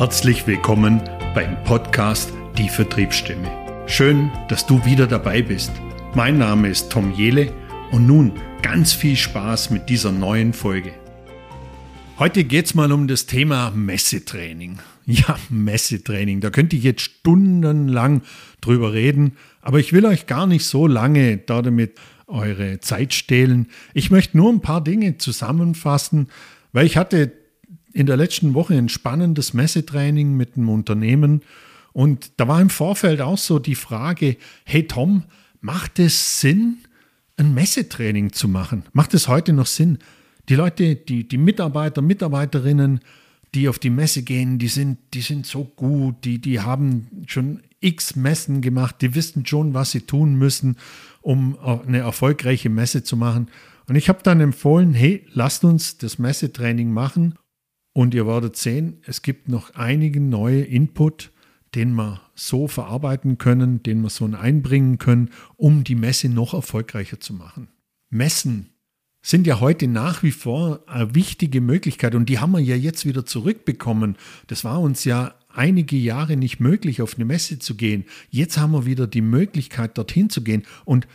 Herzlich willkommen beim Podcast Die Vertriebsstimme. Schön, dass du wieder dabei bist. Mein Name ist Tom Jele und nun ganz viel Spaß mit dieser neuen Folge. Heute geht es mal um das Thema Messetraining. Ja, Messetraining. Da könnte ich jetzt stundenlang drüber reden, aber ich will euch gar nicht so lange damit eure Zeit stehlen. Ich möchte nur ein paar Dinge zusammenfassen, weil ich hatte in der letzten Woche ein spannendes Messetraining mit einem Unternehmen und da war im Vorfeld auch so die Frage, hey Tom, macht es Sinn, ein Messetraining zu machen? Macht es heute noch Sinn? Die Leute, die, die Mitarbeiter, Mitarbeiterinnen, die auf die Messe gehen, die sind, die sind so gut, die, die haben schon x Messen gemacht, die wissen schon, was sie tun müssen, um eine erfolgreiche Messe zu machen. Und ich habe dann empfohlen, hey, lasst uns das Messetraining machen und ihr werdet sehen, es gibt noch einige neue Input, den wir so verarbeiten können, den wir so einbringen können, um die Messe noch erfolgreicher zu machen. Messen sind ja heute nach wie vor eine wichtige Möglichkeit und die haben wir ja jetzt wieder zurückbekommen. Das war uns ja einige Jahre nicht möglich, auf eine Messe zu gehen. Jetzt haben wir wieder die Möglichkeit, dorthin zu gehen. Und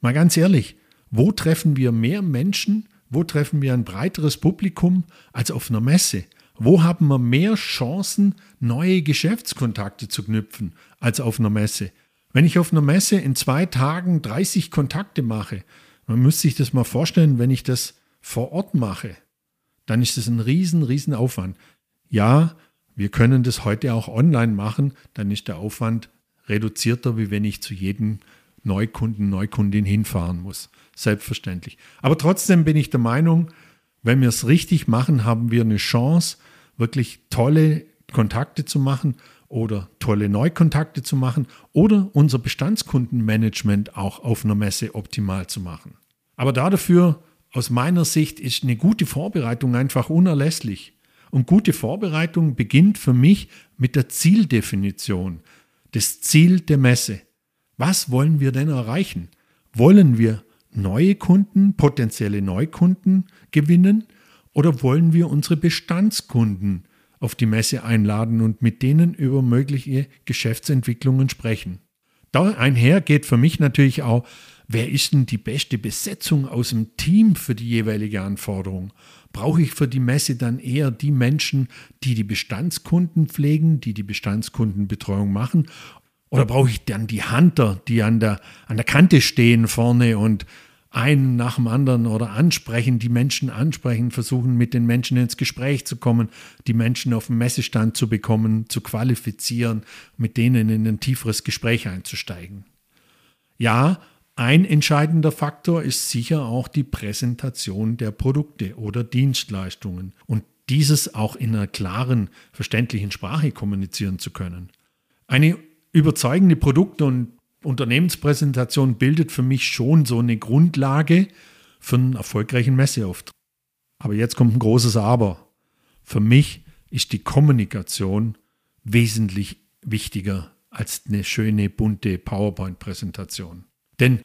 mal ganz ehrlich, wo treffen wir mehr Menschen, wo treffen wir ein breiteres Publikum als auf einer Messe? Wo haben wir mehr Chancen, neue Geschäftskontakte zu knüpfen als auf einer Messe? Wenn ich auf einer Messe in zwei Tagen 30 Kontakte mache, man müsste sich das mal vorstellen, wenn ich das vor Ort mache, dann ist das ein riesen, riesen Aufwand. Ja, wir können das heute auch online machen, dann ist der Aufwand reduzierter, wie wenn ich zu jedem Neukunden, Neukundin hinfahren muss. Selbstverständlich. Aber trotzdem bin ich der Meinung, wenn wir es richtig machen, haben wir eine Chance, wirklich tolle Kontakte zu machen oder tolle Neukontakte zu machen oder unser Bestandskundenmanagement auch auf einer Messe optimal zu machen. Aber dafür, aus meiner Sicht, ist eine gute Vorbereitung einfach unerlässlich. Und gute Vorbereitung beginnt für mich mit der Zieldefinition, das Ziel der Messe. Was wollen wir denn erreichen? Wollen wir neue Kunden, potenzielle Neukunden gewinnen? Oder wollen wir unsere Bestandskunden auf die Messe einladen und mit denen über mögliche Geschäftsentwicklungen sprechen? Da einher geht für mich natürlich auch, wer ist denn die beste Besetzung aus dem Team für die jeweilige Anforderung? Brauche ich für die Messe dann eher die Menschen, die die Bestandskunden pflegen, die die Bestandskundenbetreuung machen? Oder brauche ich dann die Hunter, die an der, an der Kante stehen vorne und einen nach dem anderen oder ansprechen, die Menschen ansprechen, versuchen mit den Menschen ins Gespräch zu kommen, die Menschen auf dem Messestand zu bekommen, zu qualifizieren, mit denen in ein tieferes Gespräch einzusteigen. Ja, ein entscheidender Faktor ist sicher auch die Präsentation der Produkte oder Dienstleistungen und dieses auch in einer klaren, verständlichen Sprache kommunizieren zu können. Eine überzeugende Produkt- und Unternehmenspräsentation bildet für mich schon so eine Grundlage für einen erfolgreichen Messeauftritt. Aber jetzt kommt ein großes Aber. Für mich ist die Kommunikation wesentlich wichtiger als eine schöne, bunte PowerPoint-Präsentation. Denn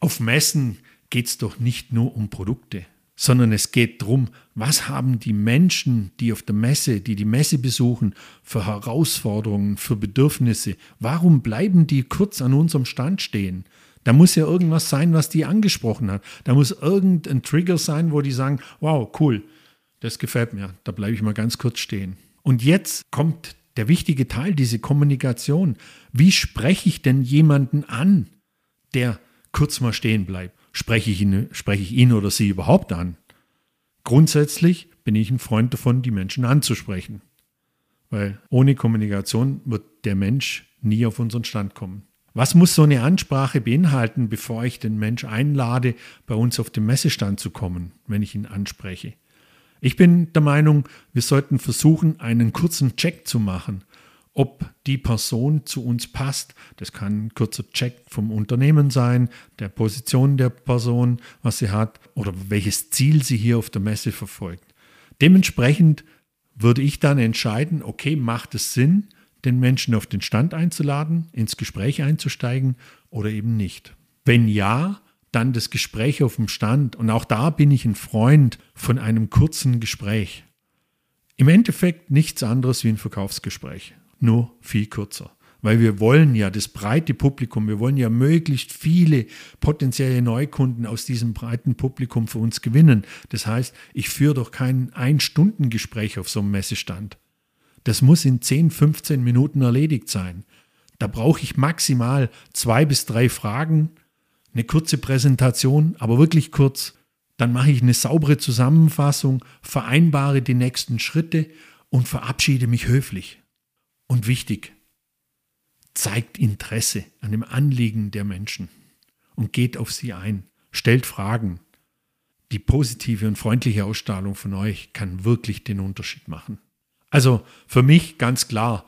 auf Messen geht es doch nicht nur um Produkte sondern es geht darum, was haben die Menschen, die auf der Messe, die die Messe besuchen, für Herausforderungen, für Bedürfnisse. Warum bleiben die kurz an unserem Stand stehen? Da muss ja irgendwas sein, was die angesprochen hat. Da muss irgendein Trigger sein, wo die sagen, wow, cool, das gefällt mir, da bleibe ich mal ganz kurz stehen. Und jetzt kommt der wichtige Teil, diese Kommunikation. Wie spreche ich denn jemanden an, der kurz mal stehen bleibt? Spreche ich, ihn, spreche ich ihn oder sie überhaupt an? Grundsätzlich bin ich ein Freund davon, die Menschen anzusprechen. Weil ohne Kommunikation wird der Mensch nie auf unseren Stand kommen. Was muss so eine Ansprache beinhalten, bevor ich den Mensch einlade, bei uns auf den Messestand zu kommen, wenn ich ihn anspreche? Ich bin der Meinung, wir sollten versuchen, einen kurzen Check zu machen ob die Person zu uns passt. Das kann ein kurzer Check vom Unternehmen sein, der Position der Person, was sie hat oder welches Ziel sie hier auf der Messe verfolgt. Dementsprechend würde ich dann entscheiden, okay, macht es Sinn, den Menschen auf den Stand einzuladen, ins Gespräch einzusteigen oder eben nicht. Wenn ja, dann das Gespräch auf dem Stand. Und auch da bin ich ein Freund von einem kurzen Gespräch. Im Endeffekt nichts anderes wie ein Verkaufsgespräch, nur viel kürzer. Weil wir wollen ja das breite Publikum, wir wollen ja möglichst viele potenzielle Neukunden aus diesem breiten Publikum für uns gewinnen. Das heißt, ich führe doch kein Ein-Stunden-Gespräch auf so einem Messestand. Das muss in 10, 15 Minuten erledigt sein. Da brauche ich maximal zwei bis drei Fragen, eine kurze Präsentation, aber wirklich kurz. Dann mache ich eine saubere Zusammenfassung, vereinbare die nächsten Schritte und verabschiede mich höflich. Und wichtig, zeigt Interesse an dem Anliegen der Menschen und geht auf sie ein, stellt Fragen. Die positive und freundliche Ausstrahlung von euch kann wirklich den Unterschied machen. Also für mich ganz klar,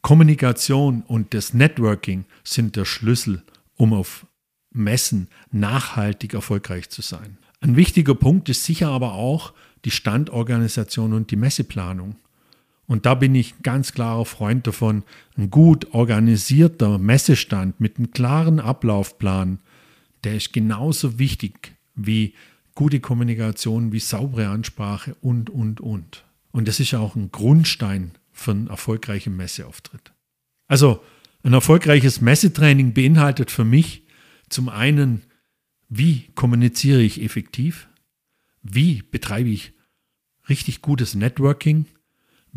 Kommunikation und das Networking sind der Schlüssel, um auf Messen nachhaltig erfolgreich zu sein. Ein wichtiger Punkt ist sicher aber auch die Standorganisation und die Messeplanung. Und da bin ich ganz klarer Freund davon, ein gut organisierter Messestand mit einem klaren Ablaufplan, der ist genauso wichtig wie gute Kommunikation, wie saubere Ansprache und, und, und. Und das ist auch ein Grundstein für einen erfolgreichen Messeauftritt. Also ein erfolgreiches Messetraining beinhaltet für mich zum einen, wie kommuniziere ich effektiv, wie betreibe ich richtig gutes Networking,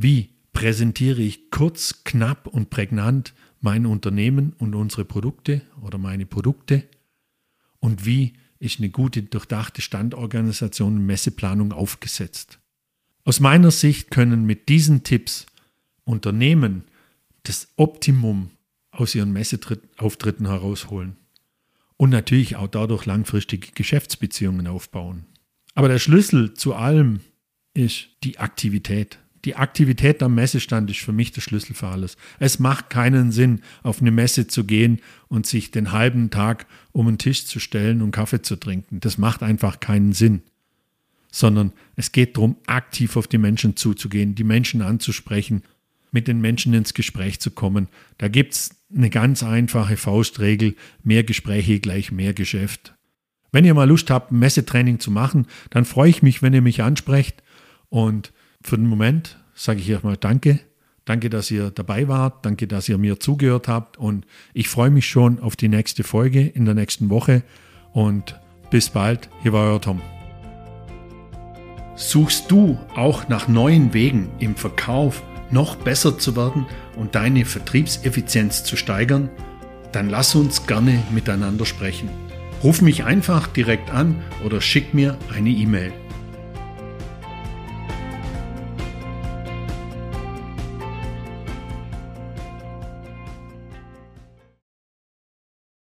wie präsentiere ich kurz, knapp und prägnant mein Unternehmen und unsere Produkte oder meine Produkte? Und wie ist eine gute, durchdachte Standorganisation und Messeplanung aufgesetzt? Aus meiner Sicht können mit diesen Tipps Unternehmen das Optimum aus ihren Messeauftritten herausholen und natürlich auch dadurch langfristige Geschäftsbeziehungen aufbauen. Aber der Schlüssel zu allem ist die Aktivität die Aktivität am Messestand ist für mich der Schlüssel für alles. Es macht keinen Sinn, auf eine Messe zu gehen und sich den halben Tag um einen Tisch zu stellen und Kaffee zu trinken. Das macht einfach keinen Sinn. Sondern es geht darum, aktiv auf die Menschen zuzugehen, die Menschen anzusprechen, mit den Menschen ins Gespräch zu kommen. Da gibt es eine ganz einfache Faustregel, mehr Gespräche gleich mehr Geschäft. Wenn ihr mal Lust habt, Messetraining zu machen, dann freue ich mich, wenn ihr mich ansprecht und für den Moment sage ich erstmal Danke. Danke, dass ihr dabei wart. Danke, dass ihr mir zugehört habt. Und ich freue mich schon auf die nächste Folge in der nächsten Woche. Und bis bald. Hier war euer Tom. Suchst du auch nach neuen Wegen im Verkauf noch besser zu werden und deine Vertriebseffizienz zu steigern? Dann lass uns gerne miteinander sprechen. Ruf mich einfach direkt an oder schick mir eine E-Mail